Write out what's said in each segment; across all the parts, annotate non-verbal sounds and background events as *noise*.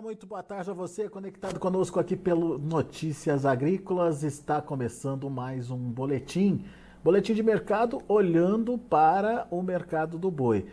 Olá, muito boa tarde a você conectado conosco aqui pelo Notícias Agrícolas. Está começando mais um boletim, boletim de mercado olhando para o mercado do boi.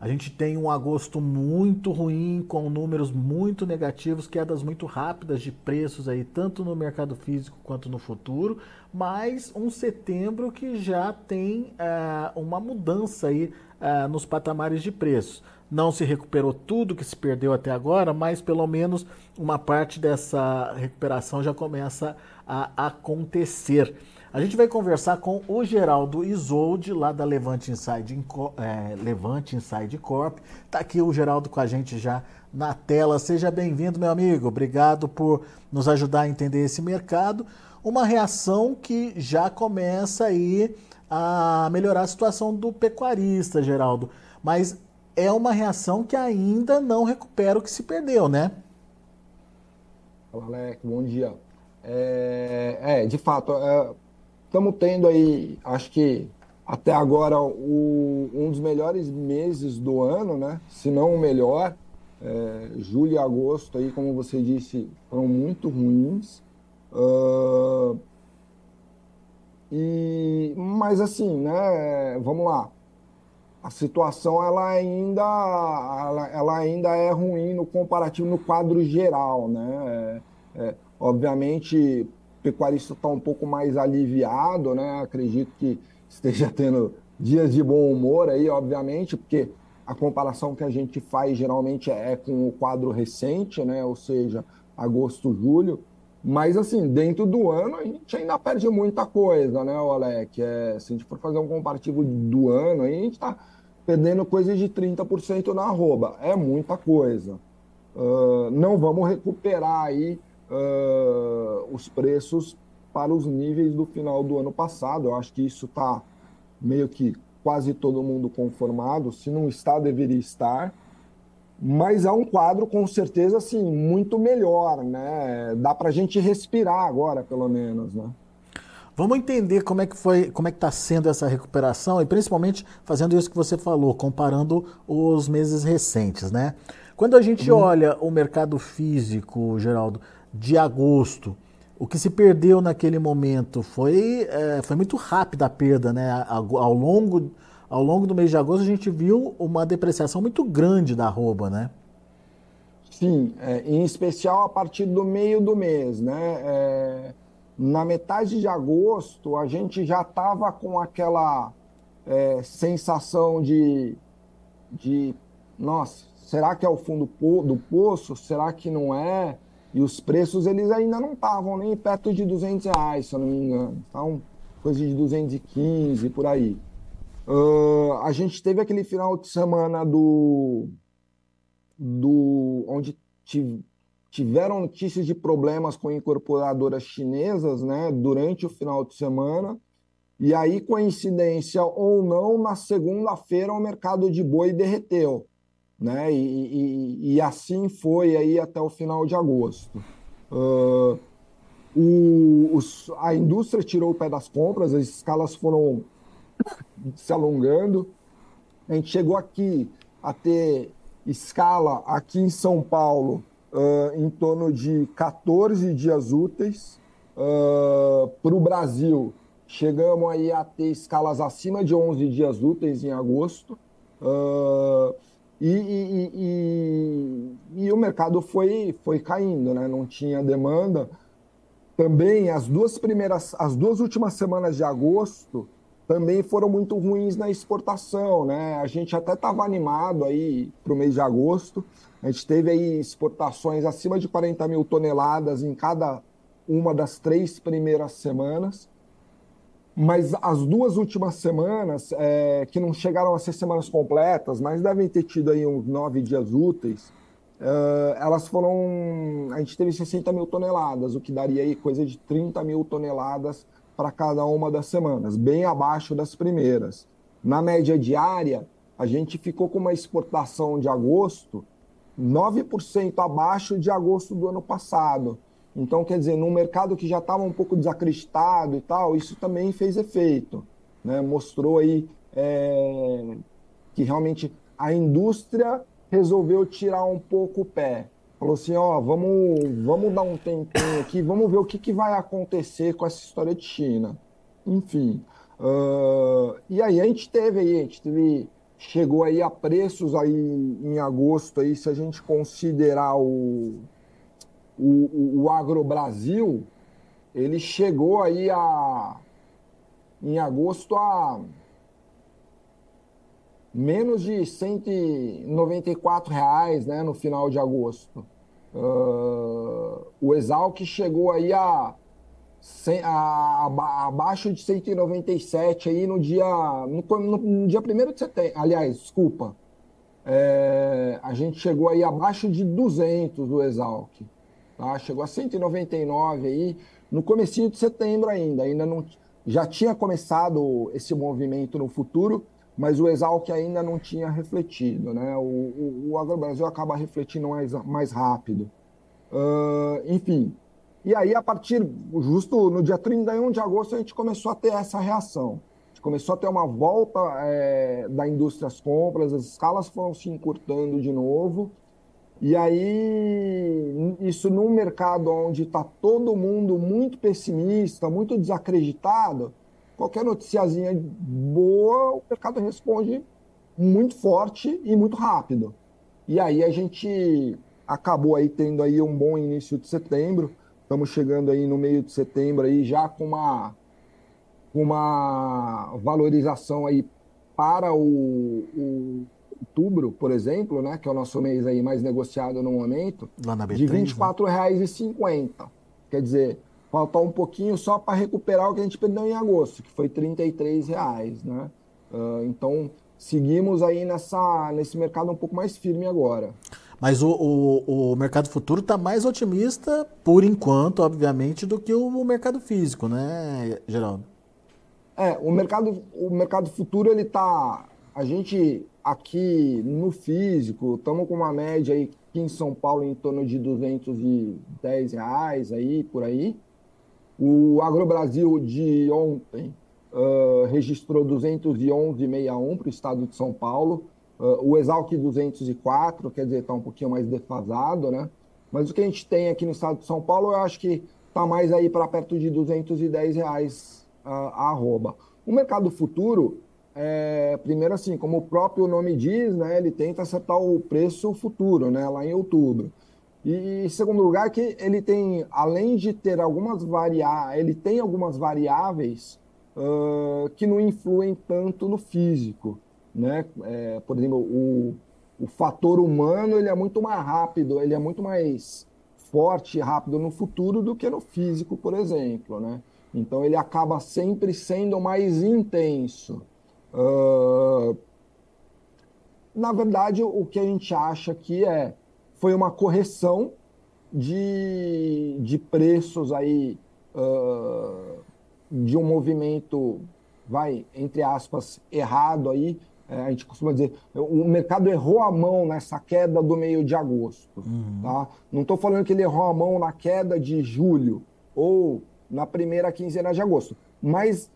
A gente tem um agosto muito ruim, com números muito negativos, quedas muito rápidas de preços aí, tanto no mercado físico quanto no futuro, mas um setembro que já tem uh, uma mudança aí uh, nos patamares de preços. Não se recuperou tudo que se perdeu até agora, mas pelo menos uma parte dessa recuperação já começa a acontecer. A gente vai conversar com o Geraldo Isolde, lá da Levante Inside, é, Levante Inside Corp. Está aqui o Geraldo com a gente já na tela. Seja bem-vindo, meu amigo. Obrigado por nos ajudar a entender esse mercado. Uma reação que já começa aí a melhorar a situação do pecuarista, Geraldo. Mas é uma reação que ainda não recupera o que se perdeu, né? Fala, Alec, bom dia. É, é de fato, estamos é, tendo aí, acho que até agora, o, um dos melhores meses do ano, né? Se não o melhor. É, julho e agosto, aí, como você disse, foram muito ruins. Uh, e, mas assim, né? Vamos lá a situação ela ainda, ela, ela, ainda é ruim no comparativo no quadro geral, né? É, é, obviamente, o pecuarista está um pouco mais aliviado, né? Acredito que esteja tendo dias de bom humor aí, obviamente, porque a comparação que a gente faz geralmente é com o quadro recente, né? Ou seja, agosto, julho. Mas, assim, dentro do ano, a gente ainda perde muita coisa, né, Alec? É, se a gente for fazer um comparativo do ano, a gente está perdendo coisa de 30% na arroba. É muita coisa. Uh, não vamos recuperar aí uh, os preços para os níveis do final do ano passado. Eu acho que isso está meio que quase todo mundo conformado. Se não está, deveria estar. Mas é um quadro com certeza assim muito melhor, né? Dá para a gente respirar agora, pelo menos, né? Vamos entender como é que foi, como é que está sendo essa recuperação e principalmente fazendo isso que você falou, comparando os meses recentes, né? Quando a gente uhum. olha o mercado físico, Geraldo, de agosto, o que se perdeu naquele momento foi, é, foi muito rápida a perda, né? Ao longo, ao longo do mês de agosto a gente viu uma depreciação muito grande da arroba, né? Sim, é, em especial a partir do meio do mês, né? É na metade de agosto, a gente já estava com aquela é, sensação de, de, nossa, será que é o fundo do poço? Será que não é? E os preços, eles ainda não estavam nem perto de 200 reais, se eu não me engano. Então, coisa de 215, por aí. Uh, a gente teve aquele final de semana do, do onde tive, tiveram notícias de problemas com incorporadoras chinesas né, durante o final de semana. E aí, coincidência ou não, na segunda-feira o mercado de boi derreteu. Né? E, e, e, assim foi aí até o final de agosto. Uh, o, os, a indústria tirou o pé das compras, as escalas foram se alongando. A gente chegou aqui a ter escala aqui em São Paulo uh, em torno de 14 dias úteis. Uh, Para o Brasil, chegamos aí a ter escalas acima de 11 dias úteis em agosto. Uh, e, e, e, e, o mercado foi, foi caindo, né? não tinha demanda. Também as duas primeiras, as duas últimas semanas de agosto também foram muito ruins na exportação, né? A gente até estava animado aí para o mês de agosto, a gente teve aí exportações acima de 40 mil toneladas em cada uma das três primeiras semanas. Mas as duas últimas semanas, é, que não chegaram a ser semanas completas, mas devem ter tido aí uns nove dias úteis, é, elas foram. A gente teve 60 mil toneladas, o que daria aí coisa de 30 mil toneladas para cada uma das semanas, bem abaixo das primeiras. Na média diária, a gente ficou com uma exportação de agosto 9% abaixo de agosto do ano passado. Então, quer dizer, num mercado que já estava um pouco desacreditado e tal, isso também fez efeito. Né? Mostrou aí é, que realmente a indústria resolveu tirar um pouco o pé. Falou assim, ó, vamos, vamos dar um tempinho aqui, vamos ver o que, que vai acontecer com essa história de China. Enfim, uh, e aí a gente teve aí, a gente teve, chegou aí a preços aí em agosto aí, se a gente considerar o, o, o Agro Brasil, ele chegou aí a, em agosto a menos de 194 reais né, no final de agosto. Uh, o Exalc chegou aí a, a, a, abaixo de 197 aí no dia no, no, no dia 1 de setembro. Aliás, desculpa. É, a gente chegou aí abaixo de 200 do Exalc. Tá? Chegou a 199 aí no comecinho de setembro ainda. Ainda não já tinha começado esse movimento no futuro, mas o Exalc ainda não tinha refletido. Né? O, o, o Agrobrasil acaba refletindo mais, mais rápido. Uh, enfim, e aí a partir, justo no dia 31 de agosto, a gente começou a ter essa reação. A gente começou a ter uma volta é, da indústria às compras, as escalas foram se encurtando de novo. E aí, isso num mercado onde está todo mundo muito pessimista, muito desacreditado, qualquer noticiazinha boa, o mercado responde muito forte e muito rápido. E aí a gente acabou aí tendo aí um bom início de setembro. Estamos chegando aí no meio de setembro aí já com uma uma valorização aí para o, o outubro, por exemplo, né, que é o nosso mês aí mais negociado no momento, B3, de R$ 24,50. Né? Quer dizer, faltar um pouquinho só para recuperar o que a gente perdeu em agosto, que foi R$ reais, né? Uh, então, seguimos aí nessa, nesse mercado um pouco mais firme agora. Mas o, o, o mercado futuro está mais otimista, por enquanto, obviamente, do que o, o, mercado físico, né, Geraldo? É, o mercado, o mercado futuro, ele está... A gente, aqui no físico, estamos com uma média aí aqui em São Paulo em torno de 210 reais aí, por aí. O AgroBrasil de ontem uh, registrou 211,61 para o estado de São Paulo. Uh, o Exalc 204, quer dizer, está um pouquinho mais defasado, né? Mas o que a gente tem aqui no estado de São Paulo, eu acho que está mais aí para perto de 210 reais uh, a arroba. O mercado futuro, é, primeiro assim, como o próprio nome diz, né, ele tenta acertar o preço futuro, né, lá em outubro. E em segundo lugar, que ele tem, além de ter algumas variáveis, ele tem algumas variáveis uh, que não influem tanto no físico. Né? É, por exemplo, o, o fator humano ele é muito mais rápido, ele é muito mais forte e rápido no futuro do que no físico, por exemplo. Né? Então ele acaba sempre sendo mais intenso. Uh, na verdade, o que a gente acha que é foi uma correção de, de preços aí uh, de um movimento, vai, entre aspas, errado aí. É, a gente costuma dizer, o mercado errou a mão nessa queda do meio de agosto. Uhum. Tá? Não estou falando que ele errou a mão na queda de julho ou na primeira quinzena de agosto, mas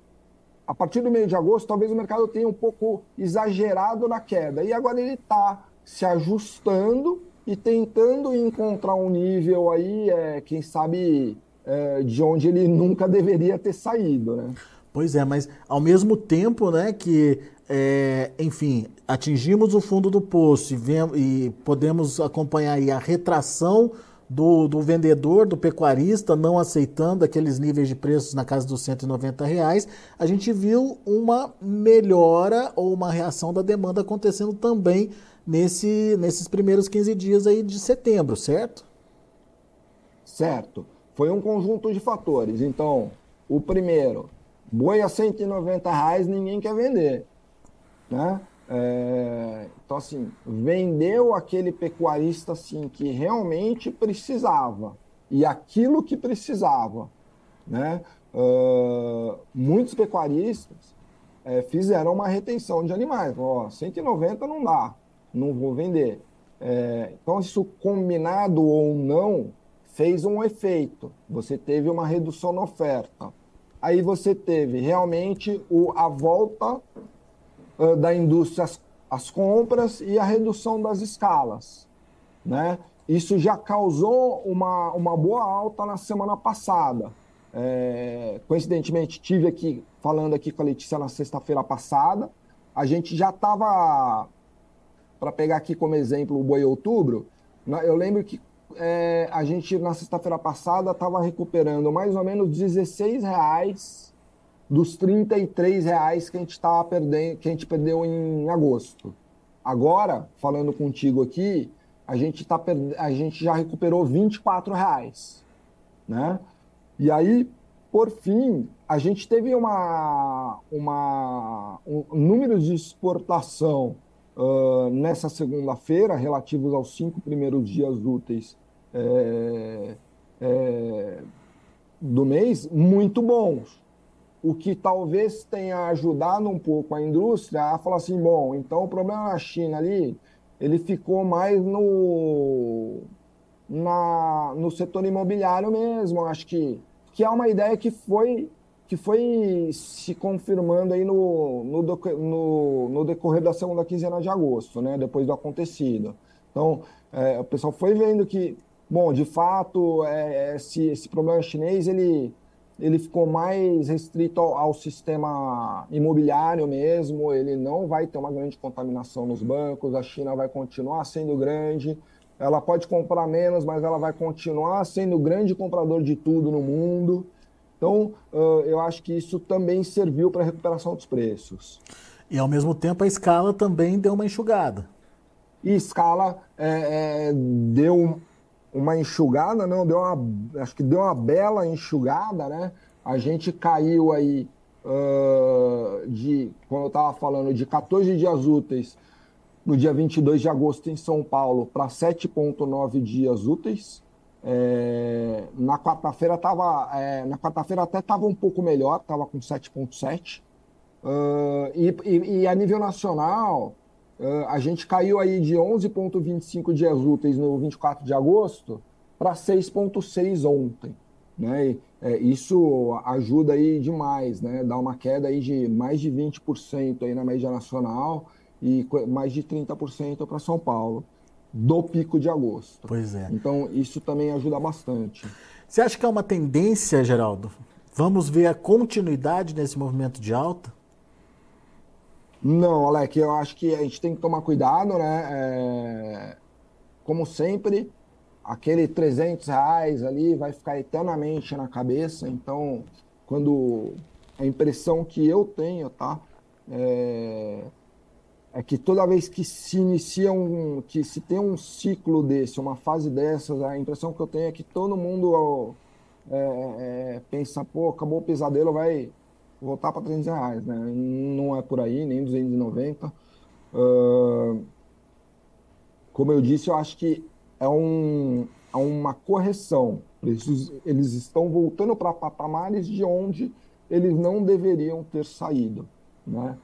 a partir do meio de agosto, talvez o mercado tenha um pouco exagerado na queda. E agora ele está se ajustando e tentando encontrar um nível aí, é, quem sabe, é, de onde ele *laughs* nunca deveria ter saído, né? Pois é, mas ao mesmo tempo, né, que, é, enfim, atingimos o fundo do poço e, vem, e podemos acompanhar a retração do, do, vendedor, do pecuarista, não aceitando aqueles níveis de preços na casa dos 190 reais, a gente viu uma melhora ou uma reação da demanda acontecendo também nesse, nesses primeiros 15 dias aí de setembro, certo? Certo. Foi um conjunto de fatores. Então, o primeiro, boi a 190 reais ninguém quer vender. Né? É, então, assim, vendeu aquele pecuarista assim, que realmente precisava. E aquilo que precisava. Né? Uh, muitos pecuaristas é, fizeram uma retenção de animais. Ó, 190 não dá não vou vender. É, então, isso combinado ou não, fez um efeito. Você teve uma redução na oferta. Aí você teve realmente o, a volta uh, da indústria às, às, compras e a redução das escalas. Né? isso já causou uma, uma boa alta na semana passada. É, coincidentemente, tive aqui falando aqui com a Letícia na sexta-feira passada. A gente já estava, para pegar aqui como exemplo o boi outubro, eu lembro que é, a gente na sexta-feira passada estava recuperando mais ou menos 16 reais dos 33 reais que a gente estava perdendo, que a gente perdeu em agosto. Agora, falando contigo aqui, a gente, tá, a gente já recuperou 24 reais, né? E aí, por fim, a gente teve uma, uma um, números de exportação uh, nessa segunda-feira, relativos aos cinco primeiros dias úteis é, é, do mês, muito bons. O que talvez tenha ajudado um pouco a indústria a falar assim, bom, então o problema na China ali, ele ficou mais no, na, no setor imobiliário mesmo. Acho que, que é uma ideia que foi que foi se confirmando aí no, no, no, no, decorrer da segunda quinzena de agosto, né, depois do acontecido. Então, é, o pessoal foi vendo que Bom, de fato, é, esse, esse problema chinês ele, ele ficou mais restrito ao, ao, sistema imobiliário mesmo, ele não vai ter uma grande contaminação nos bancos, a China vai continuar sendo grande, ela pode comprar menos, mas ela vai continuar sendo grande comprador de tudo no mundo. Então, eu acho que isso também serviu para a recuperação dos preços. E, ao mesmo tempo, a escala também deu uma enxugada. E escala é, é, deu uma enxugada, não, deu uma, acho que deu uma bela enxugada, né? A gente caiu aí uh, de, como eu estava falando, de 14 dias úteis no dia 22 de agosto em São Paulo para 7,9 dias úteis. É, na quarta-feira tava, é, na quarta-feira até estava um pouco melhor, estava com 7,7. Uh, e, e, e a nível nacional, Uh, a gente caiu aí de 11,25 dias úteis no 24 de agosto para 6,6 ontem. Né? E, é, isso ajuda aí demais, né? Dá uma queda aí de mais de 20% aí na média nacional e mais de 30% para São Paulo, do pico de agosto. Pois é. Então, isso também ajuda bastante. Você acha que é uma tendência, Geraldo? Vamos ver a continuidade nesse movimento de alta? Não, Alec, eu acho que a gente tem que tomar cuidado, né? É, como sempre, aquele 300 reais ali vai ficar eternamente na cabeça. Então, quando a impressão que eu tenho, tá? É, é que toda vez que se inicia um, que se tem um ciclo desse, uma fase dessas, a impressão que eu tenho é que todo mundo é, é, pensa, pô, acabou o pesadelo, vai voltar para 300 reais, né? Não é por aí, nem 290. Uh, como eu disse, eu acho que é, um, é uma correção. Eles, eles estão voltando para patamares de onde eles não deveriam ter saído, né?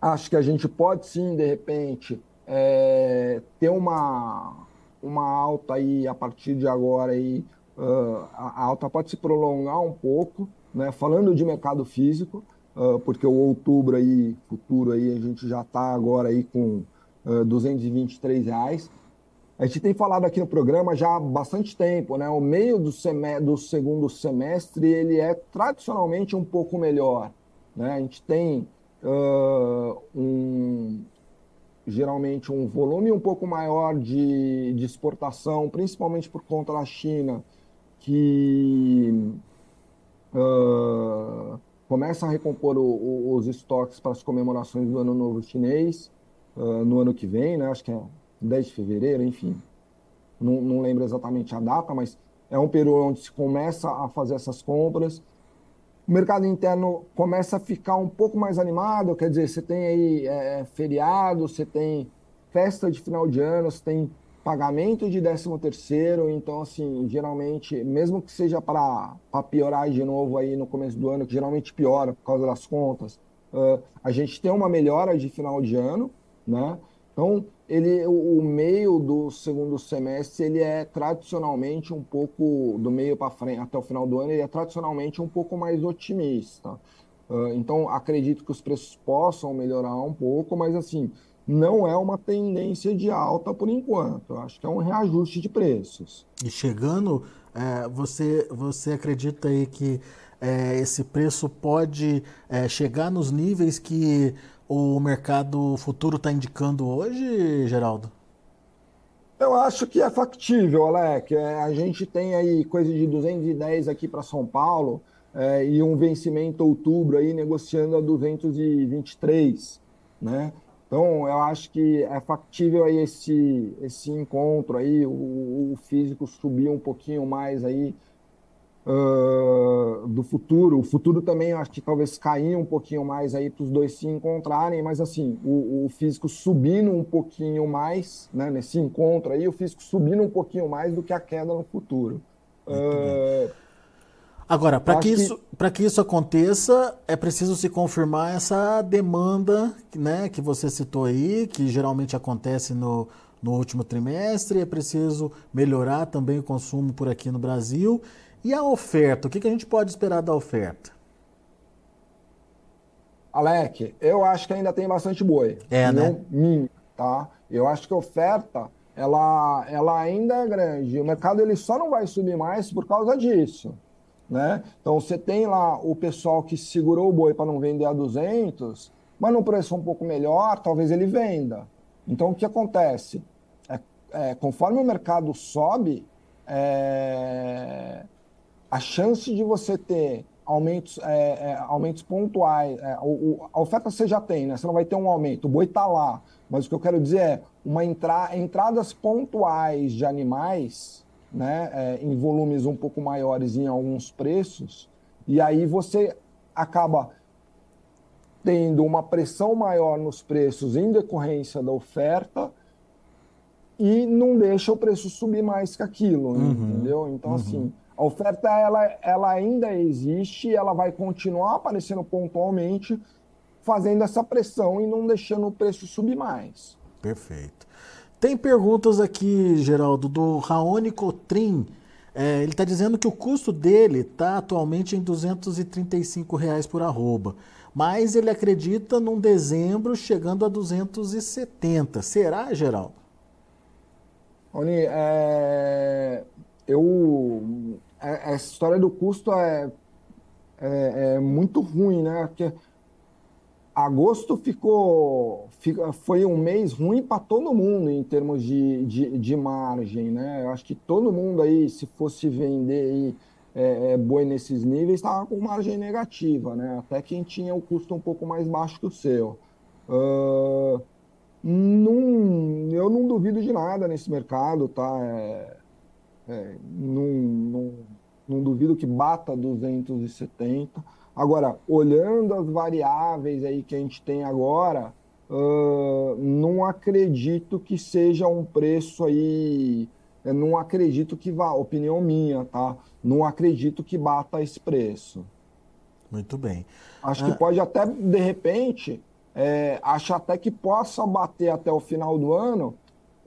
Acho que a gente pode sim, de repente, é, ter uma, uma alta aí a partir de agora aí, uh, a alta pode se prolongar um pouco, né? Falando de mercado físico, uh, porque o outubro aí, futuro aí, a gente já está agora aí com uh, 223 reais. A gente tem falado aqui no programa já há bastante tempo, né? O meio do, do segundo semestre ele é tradicionalmente um pouco melhor, né? A gente tem uh, um, geralmente um volume um pouco maior de, de exportação, principalmente por conta da China, que uh, começa a recompor o, o, os estoques para as comemorações do Ano Novo Chinês uh, no ano que vem, né? acho que é 10 de fevereiro, enfim. Não, não lembro exatamente a data, mas é um período onde se começa a fazer essas compras. O mercado interno começa a ficar um pouco mais animado, quer dizer, você tem aí é, feriado, você tem festa de final de ano, você tem pagamento de 13 terceiro, então assim, geralmente, mesmo que seja para piorar de novo aí no começo do ano, que geralmente piora por causa das contas, uh, a gente tem uma melhora de final de ano, né? Então, ele, o, meio do segundo semestre, ele é tradicionalmente um pouco, do meio para frente, até o final do ano, ele é tradicionalmente um pouco mais otimista. Uh, então, acredito que os preços possam melhorar um pouco, mas assim, não é uma tendência de alta por enquanto. Eu acho que é um reajuste de preços. E chegando, é, você, você acredita aí que é, esse preço pode é, chegar nos níveis que o mercado futuro está indicando hoje, Geraldo? Eu acho que é factível, Alec. É, a gente tem aí coisa de 210 aqui para São Paulo é, e um vencimento outubro aí negociando a 223, né? Então, eu acho que é factível aí esse, esse encontro aí, o, o físico subir um pouquinho mais aí uh, do futuro. O futuro também, acho que talvez cair um pouquinho mais aí para os dois se encontrarem, mas assim, o, o, físico subindo um pouquinho mais, né, nesse encontro aí, o físico subindo um pouquinho mais do que a queda no futuro. Uh, Agora, para que, isso, que... que isso aconteça, é preciso se confirmar essa demanda né, que você citou aí, que geralmente acontece no, no último trimestre, é preciso melhorar também o consumo por aqui no Brasil. E a oferta, o que, que a gente pode esperar da oferta? Alec, eu acho que ainda tem bastante boi. É, né? Mínimo, tá? Eu acho que a oferta, ela, ela ainda é grande. O mercado ele só não vai subir mais por causa disso. Né? Então você tem lá o pessoal que segurou o boi para não vender a 200, mas num preço um pouco melhor, talvez ele venda. Então o que acontece? É, é, conforme o mercado sobe, é, a chance de você ter aumentos, é, é, aumentos pontuais, é, o, a oferta você já tem, né? Você não vai ter um aumento, o boi está lá. Mas o que eu quero dizer é uma entra, entradas pontuais de animais né, é, em volumes um pouco maiores em alguns preços, e aí você acaba tendo uma pressão maior nos preços em decorrência da oferta e não deixa o preço subir mais que aquilo, uhum, entendeu? Então, uhum. assim, a oferta ela, ela ainda existe, ela vai continuar aparecendo pontualmente, fazendo essa pressão e não deixando o preço subir mais. Perfeito. Tem perguntas aqui, Geraldo, do Raoni Cotrim. É, ele está dizendo que o custo dele está atualmente em 235 reais por arroba, mas ele acredita num dezembro chegando a 270. Será, Geraldo? Rony, é, eu, é, essa história do custo é, é, é muito ruim, né? Porque agosto ficou, foi um mês ruim para todo mundo em termos de, de, de, margem, né? Eu acho que todo mundo aí, se fosse vender aí, é, é, boi nesses níveis, estava com margem negativa, né? Até quem tinha o custo um pouco mais baixo que o seu. Uh, não, eu não duvido de nada nesse mercado, tá? É, é, não, não, não duvido que bata 270 Agora, olhando as variáveis aí que a gente tem agora, uh, não acredito que seja um preço aí. não acredito que vá, opinião minha, tá? Não acredito que bata esse preço. Muito bem. Acho ah. que pode até, de repente, é, acho até que possa bater até o final do ano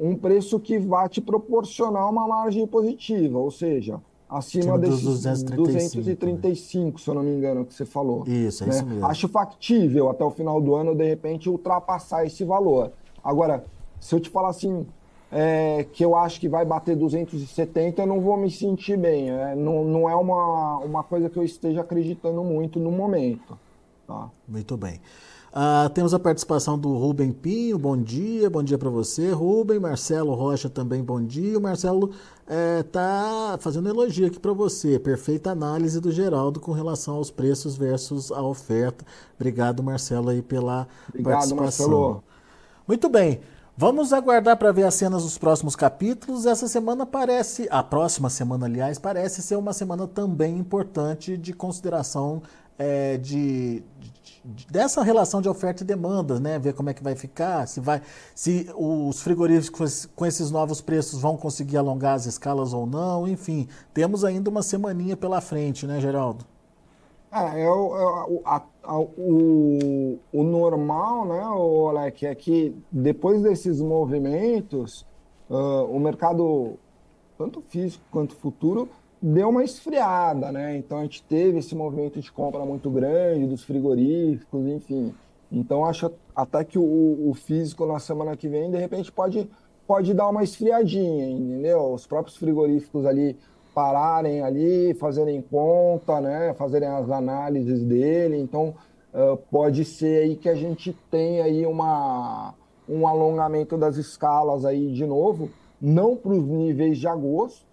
um preço que vá te proporcionar uma margem positiva, ou seja, acima desses 235, 235 né? se eu não me engano, que você falou. Isso, é né? isso mesmo. Acho factível até o final do ano, de repente, ultrapassar esse valor. Agora, se eu te falar assim, é, que eu acho que vai bater 270, eu não vou me sentir bem. É, não, não é uma, uma coisa que eu esteja acreditando muito no momento. Tá? Muito bem. Uh, temos a participação do Rubem Pinho, bom dia, bom dia para você, Rubem. Marcelo Rocha também, bom dia. O Marcelo está é, fazendo elogio aqui para você. Perfeita análise do Geraldo com relação aos preços versus a oferta. Obrigado, Marcelo, aí pela Obrigado, participação. Marcelo. Muito bem. Vamos aguardar para ver as cenas dos próximos capítulos. Essa semana parece, a próxima semana, aliás, parece ser uma semana também importante de consideração é, de, de, dessa relação de oferta e demanda, né? Ver como é que vai ficar, se vai, se os frigoríficos com esses novos preços vão conseguir alongar as escalas ou não, enfim, temos ainda uma semaninha pela frente, né, Geraldo? É, eu, eu a, a, o, o normal, né, o Alec, é que depois desses movimentos, uh, o mercado, tanto físico quanto futuro, deu uma esfriada, né? Então a gente teve esse movimento de compra muito grande dos frigoríficos, enfim. Então, acho até que o, o físico na semana que vem, de repente, pode, pode dar uma esfriadinha, entendeu? Os próprios frigoríficos ali pararem ali, fazerem conta, né? Fazerem as análises dele. Então, uh, pode ser aí que a gente tenha aí uma, um alongamento das escalas aí de novo, não para os níveis de agosto,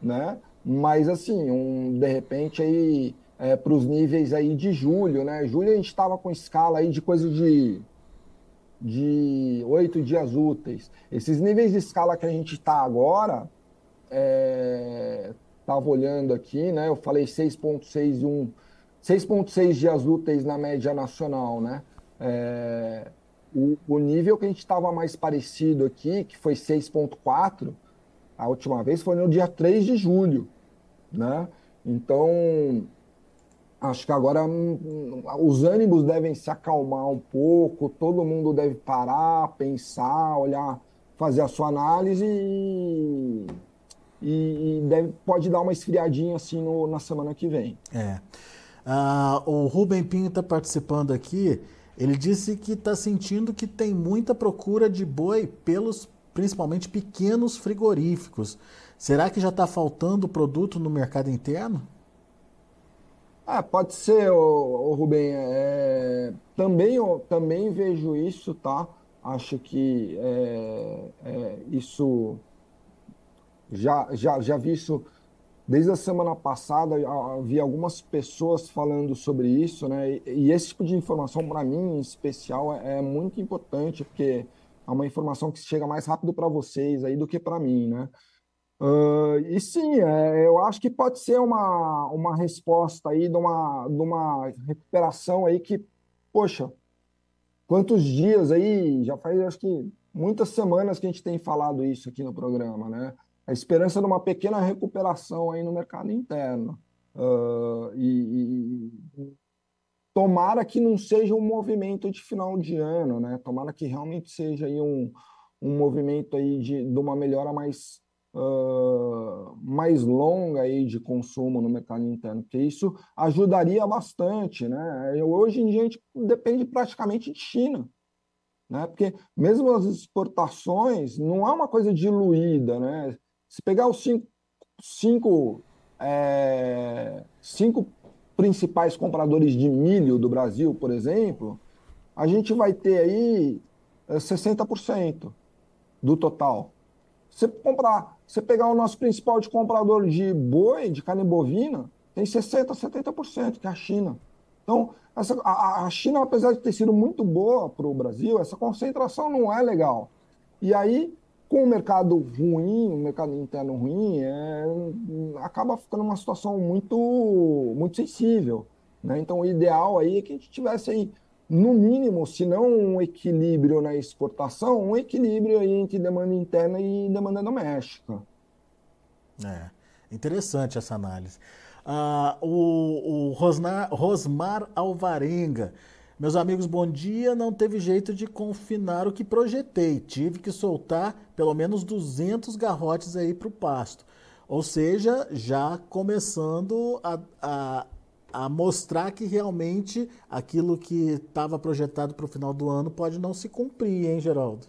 né? Mas assim, um, de repente aí é, para os níveis aí de julho, né? Julho a gente estava com escala aí de coisa de de oito dias úteis. Esses níveis de escala que a gente está agora, estava é, olhando aqui, né? Eu falei 6.6 e 1, 6.6 dias úteis na média nacional, né? É, o, o, nível que a gente estava mais parecido aqui, que foi 6.4, a última vez foi no dia 3 de julho, né? Então, acho que agora hum, os ânimos devem se acalmar um pouco, todo mundo deve parar, pensar, olhar, fazer a sua análise e, e, deve, pode dar uma esfriadinha assim no, na semana que vem. É. Ah, o Rubem Pinho está participando aqui. Ele disse que está sentindo que tem muita procura de boi pelos principalmente pequenos frigoríficos. Será que já está faltando produto no mercado interno? Ah, pode ser, ô, ô Rubem. É, também, também vejo isso, tá? Acho que é, é, isso já, já, já vi isso desde a semana passada. Vi algumas pessoas falando sobre isso, né? E, e esse tipo de informação, para mim, em especial, é, é, muito importante, porque é uma informação que chega mais rápido para vocês aí do que para mim, né? Uh, e sim, é, eu acho que pode ser uma, uma resposta aí de uma, de uma recuperação aí que, poxa, quantos dias aí, já faz acho que muitas semanas que a gente tem falado isso aqui no programa, né? A esperança de uma pequena recuperação aí no mercado interno. Uh, e, e, tomara que não seja um movimento de final de ano, né? Tomara que realmente seja aí um, um movimento aí de, de uma melhora mais uh, mais longa aí de consumo no mercado interno, porque isso ajudaria bastante, né? Hoje em dia a gente depende praticamente de China, né? Porque mesmo as exportações não é uma coisa diluída, né? Se pegar os cinco, cinco, é, cinco principais compradores de milho do Brasil, por exemplo, a gente vai ter aí 60% do total. Você comprar, você pegar o nosso principal de comprador de boi, de carne bovina, tem 60%, 70%, que é a China. Então, essa, a, a China, apesar de ter sido muito boa para o Brasil, essa concentração não é legal. E aí, com o mercado ruim, o mercado interno ruim, é, acaba ficando uma situação muito, muito sensível. Né? Então, o ideal aí é que a gente tivesse aí no mínimo, se não um equilíbrio na exportação, um equilíbrio entre demanda interna e demanda doméstica. É, interessante essa análise. Ah, o, o Rosnar, Rosmar Alvarenga. Meus amigos, bom dia. Não teve jeito de confinar o que projetei. Tive que soltar pelo menos 200 garrotes aí para o pasto. Ou seja, já começando a, a, a mostrar que realmente aquilo que estava projetado para o final do ano pode não se cumprir, hein, Geraldo?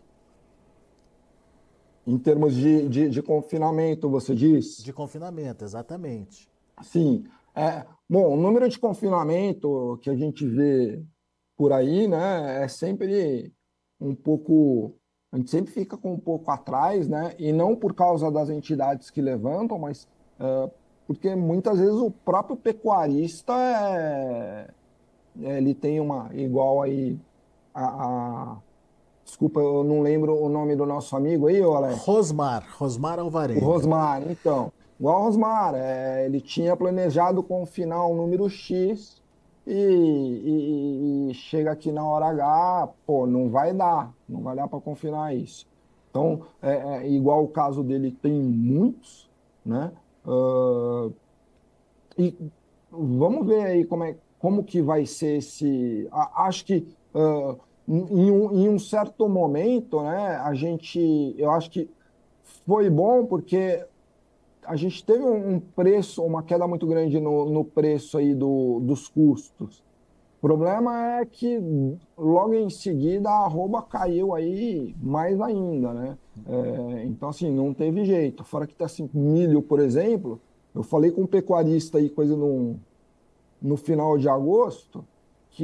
Em termos de, de, de confinamento, você diz? De confinamento, exatamente. Sim. É, bom, o número de confinamento que a gente vê por aí, né, é sempre um pouco. A gente sempre fica com um pouco atrás, né? E não por causa das entidades que levantam, mas uh, porque muitas vezes o próprio pecuarista é, é, ele tem uma igual aí a, a, desculpa eu não lembro o nome do nosso amigo aí Alex. Rosmar Rosmar Alvarenga. Rosmar então. Igual Rosmar é, ele tinha planejado confinar um número X e, e, e, chega aqui na hora H pô não vai dar não vai dar para confinar isso. Então é, é, igual o caso dele tem muitos né Uh, e vamos ver aí como, é, como que vai ser esse. Acho que uh, em, um, em um certo momento, né, a gente, eu acho que foi bom porque a gente teve um preço, uma queda muito grande no, no preço aí do, dos custos. Problema é que logo em seguida a arroba caiu aí mais ainda, né? É, então, assim, não teve jeito. Fora que tá assim, milho, por exemplo, eu falei com um pecuarista aí, coisa no, no final de agosto, que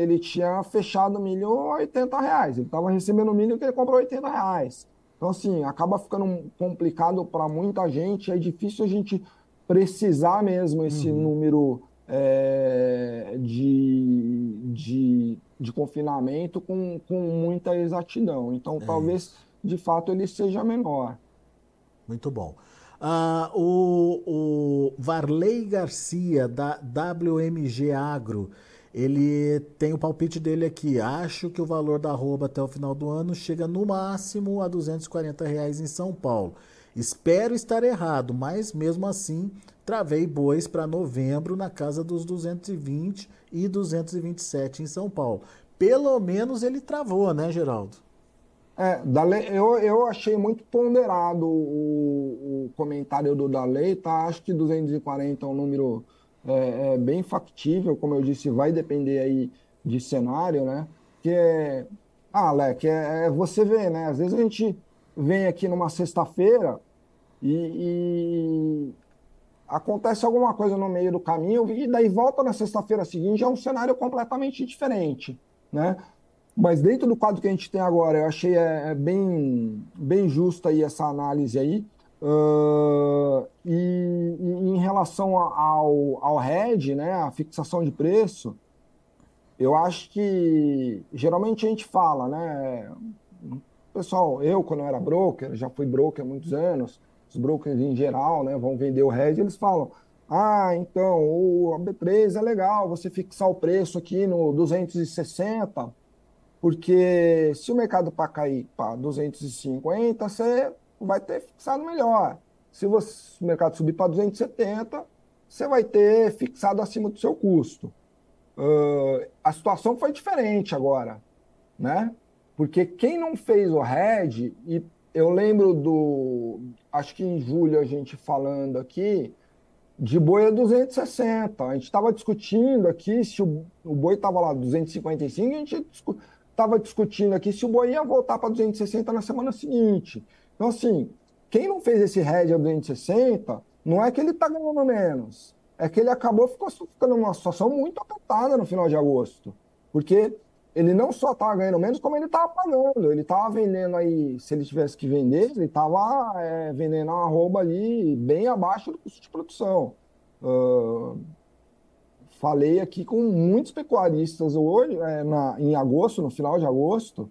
ele tinha fechado milho a 80 reais. Ele estava recebendo milho que ele comprou 80 reais. Então, assim, acaba ficando complicado para muita gente. É difícil a gente precisar mesmo esse uhum. número é, de, de, de, confinamento com, com muita exatidão. Então, é talvez, isso. de fato, ele seja menor. Muito bom. Uh, o, o Varley Garcia, da WMG Agro, ele tem o palpite dele aqui. Acho que o valor da arroba até o final do ano chega no máximo a 240 reais em São Paulo. Espero estar errado, mas mesmo assim travei bois para novembro na casa dos 220 e 227 em São Paulo. Pelo menos ele travou, né, Geraldo? É, eu, eu achei muito ponderado o, o comentário do Dalei, tá? Acho que 240 é um número é, é bem factível, como eu disse, vai depender aí de cenário, né? Que é, ah, Alec, é, é, você vê, né? Às vezes a gente vem aqui numa sexta-feira e, e, acontece alguma coisa no meio do caminho e daí volta na sexta-feira seguinte é um cenário completamente diferente, né? Mas dentro do quadro que a gente tem agora, eu achei é, é bem, bem justa aí essa análise aí. Uh, e, e, em relação ao, ao RED, né, a fixação de preço, eu acho que geralmente a gente fala, né? Pessoal, eu quando eu era broker, já fui broker há muitos anos, os brokers em geral, né, vão vender o RED, eles falam: ah, então o B3 é legal, você fixar o preço aqui no 260, porque se o mercado para cair para 250, você vai ter fixado melhor. Se você, o mercado subir para 270, você vai ter fixado acima do seu custo. Uh, a situação foi diferente agora, né? Porque quem não fez o hedge, e eu lembro do. Acho que em julho a gente falando aqui, de boi a 260. A gente estava discutindo aqui se o, o boi estava lá 255, a gente estava discutindo aqui se o boi ia voltar para 260 na semana seguinte. Então, assim, quem não fez esse hedge a 260, não é que ele está ganhando menos, é que ele acabou ficou, ficando numa situação muito apertada no final de agosto. Porque ele não só estava ganhando menos, como ele estava pagando. Ele estava vendendo aí, se ele tivesse que vender, ele estava é, vendendo uma arroba ali bem abaixo do custo de produção. Uh, falei aqui com muitos pecuaristas hoje, é, na, em agosto, no final de agosto.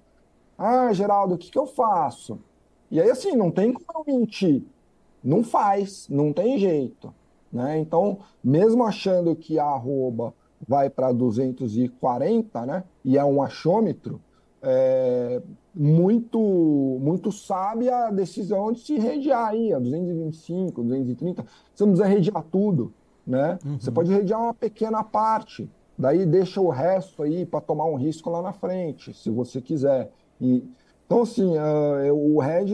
Ah, Geraldo, o que, que eu faço? E aí, assim, não tem como eu mentir. Não faz, não tem jeito. Né? Então, mesmo achando que a arroba vai para 240, né? E é um achômetro, é muito, muito sábia a decisão de se redear aí, a 225, 230. Você não precisa redear tudo, né? Uhum. Você pode redear uma pequena parte, daí deixa o resto aí para tomar um risco lá na frente, se você quiser. E então, assim, uh, o RED,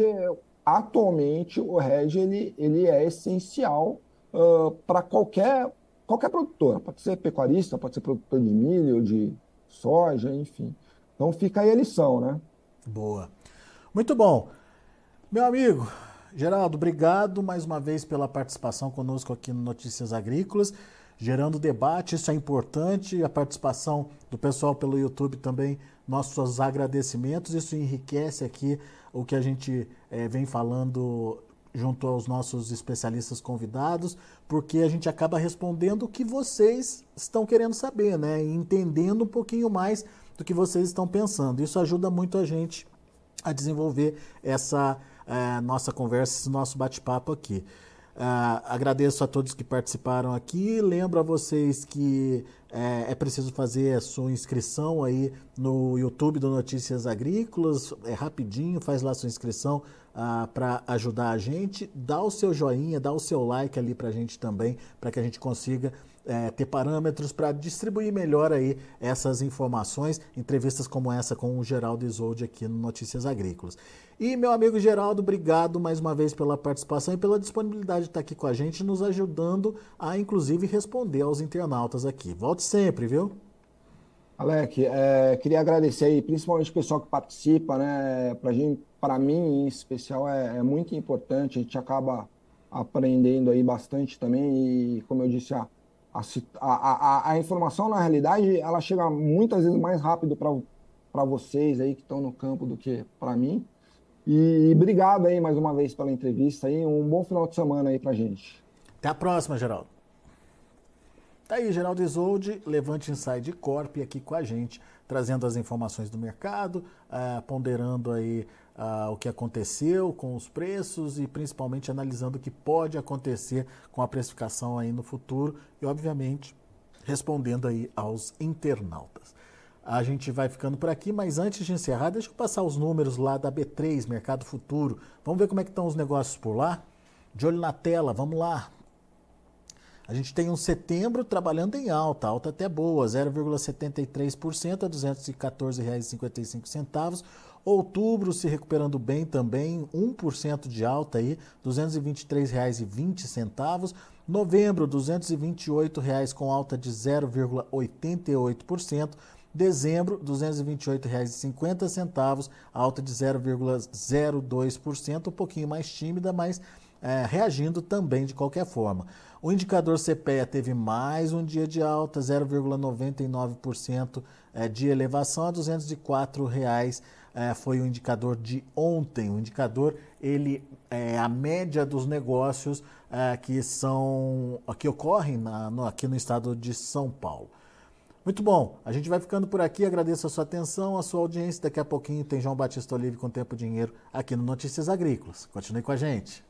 atualmente, o RED ele, ele é essencial uh, para qualquer, qualquer produtor. Pode ser pecuarista, pode ser produtor de milho, de soja, enfim. Então, fica aí a lição, né? Boa. Muito bom. Meu amigo, Geraldo, obrigado mais uma vez pela participação conosco aqui no Notícias Agrícolas gerando debate, isso é importante, a participação do pessoal pelo YouTube também, nossos agradecimentos, isso enriquece aqui o que a gente é, vem falando junto aos nossos especialistas convidados, porque a gente acaba respondendo o que vocês estão querendo saber, né? Entendendo um pouquinho mais do que vocês estão pensando. Isso ajuda muito a gente a desenvolver essa é, nossa conversa, esse nosso bate-papo aqui. Uh, agradeço a todos que participaram aqui. Lembro a vocês que é, é, preciso fazer a sua inscrição aí no YouTube do Notícias Agrícolas. É rapidinho, faz lá a sua inscrição ah, para ajudar a gente. Dá o seu joinha, dá o seu like ali para a gente também, para que a gente consiga é, ter parâmetros para distribuir melhor aí essas informações, entrevistas como essa com o Geraldo Isolde aqui no Notícias Agrícolas. E meu amigo Geraldo, obrigado mais uma vez pela participação e pela disponibilidade de estar aqui com a gente, nos ajudando a inclusive responder aos internautas aqui. Volte sempre, viu? Alec, é, queria agradecer aí, principalmente o pessoal que participa, né? Para mim, em especial, é, é, muito importante. A gente acaba aprendendo aí bastante também. E, como eu disse, a, a, a, a informação, na realidade, ela chega muitas vezes mais rápido para vocês aí que estão no campo do que para mim. E, e obrigado aí mais uma vez pela entrevista aí. Um bom final de semana aí para gente. Até a próxima, Geraldo. Tá aí, Geraldo Isolde, Levante Inside Corp aqui com a gente, trazendo as informações do mercado, uh, ponderando aí uh, o que aconteceu com os preços e principalmente analisando o que pode acontecer com a precificação aí no futuro e, obviamente, respondendo aí aos internautas. A gente vai ficando por aqui, mas antes de encerrar, deixa eu passar os números lá da B3, Mercado Futuro. Vamos ver como é que estão os negócios por lá? De olho na tela, vamos lá. A gente tem um setembro trabalhando em alta, alta até boa, 0,73% a R$ 214,55. Outubro se recuperando bem também, 1% de alta aí, R$ 223,20. Novembro, R$ 228,00 com alta de 0,88%. Dezembro, R$ 228,50, alta de 0,02%, um pouquinho mais tímida, mas é, reagindo também de qualquer forma. O indicador CPEA teve mais um dia de alta, 0,99% é, de elevação a 204 reais, é, foi o indicador de ontem. O indicador, ele é a média dos negócios que são que ocorrem aqui no estado de São Paulo. Muito bom, a gente vai ficando por aqui. Agradeço a sua atenção, a sua audiência. Daqui a pouquinho tem João Batista Olive com Tempo e Dinheiro aqui no Notícias Agrícolas. Continue com a gente.